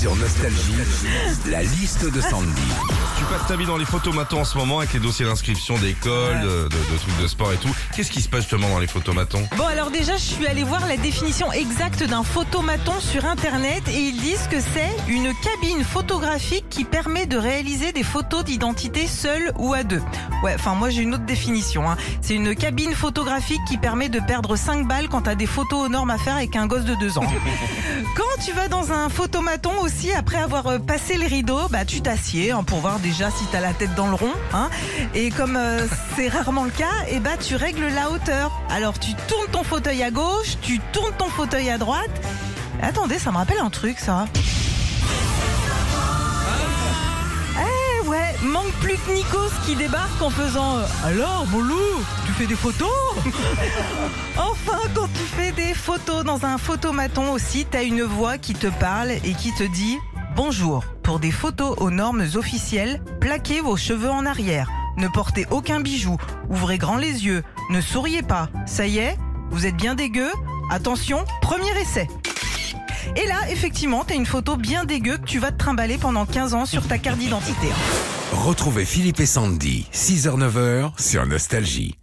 Sur Nostalgie, la liste de Sandy. Tu passes ta vie dans les photomatons en ce moment avec les dossiers d'inscription d'école, de, de- de trucs de sport et tout. Qu'est-ce qui se passe justement dans les photomatons Bon alors déjà je suis allée voir la définition exacte d'un photomaton sur internet et ils disent que c'est une cabine photographique qui permet de réaliser des photos d'identité seule ou à deux. Ouais, enfin moi j'ai une autre définition. hein. C'est une cabine photographique qui permet de perdre 5 balles quand t'as des photos aux normes à faire avec un gosse de 2 ans. Quand tu vas dans un photomaton aussi, après avoir euh, passé les rideaux, bah tu t'assieds hein, pour voir déjà si t'as la tête dans le rond. Hein, et comme euh, c'est rarement le cas, et bah tu règles la hauteur. Alors tu tournes ton fauteuil à gauche, tu tournes ton fauteuil à droite. Attendez, ça me rappelle un truc ça. Plus que Nikos qui débarque en faisant euh, Alors mon tu fais des photos Enfin, quand tu fais des photos dans un photomaton aussi, t'as une voix qui te parle et qui te dit Bonjour, pour des photos aux normes officielles, plaquez vos cheveux en arrière. Ne portez aucun bijou, ouvrez grand les yeux, ne souriez pas. Ça y est, vous êtes bien dégueu Attention, premier essai. Et là, effectivement, t'as une photo bien dégueu que tu vas te trimballer pendant 15 ans sur ta carte d'identité. Retrouvez Philippe et Sandy, 6h-9h sur Nostalgie.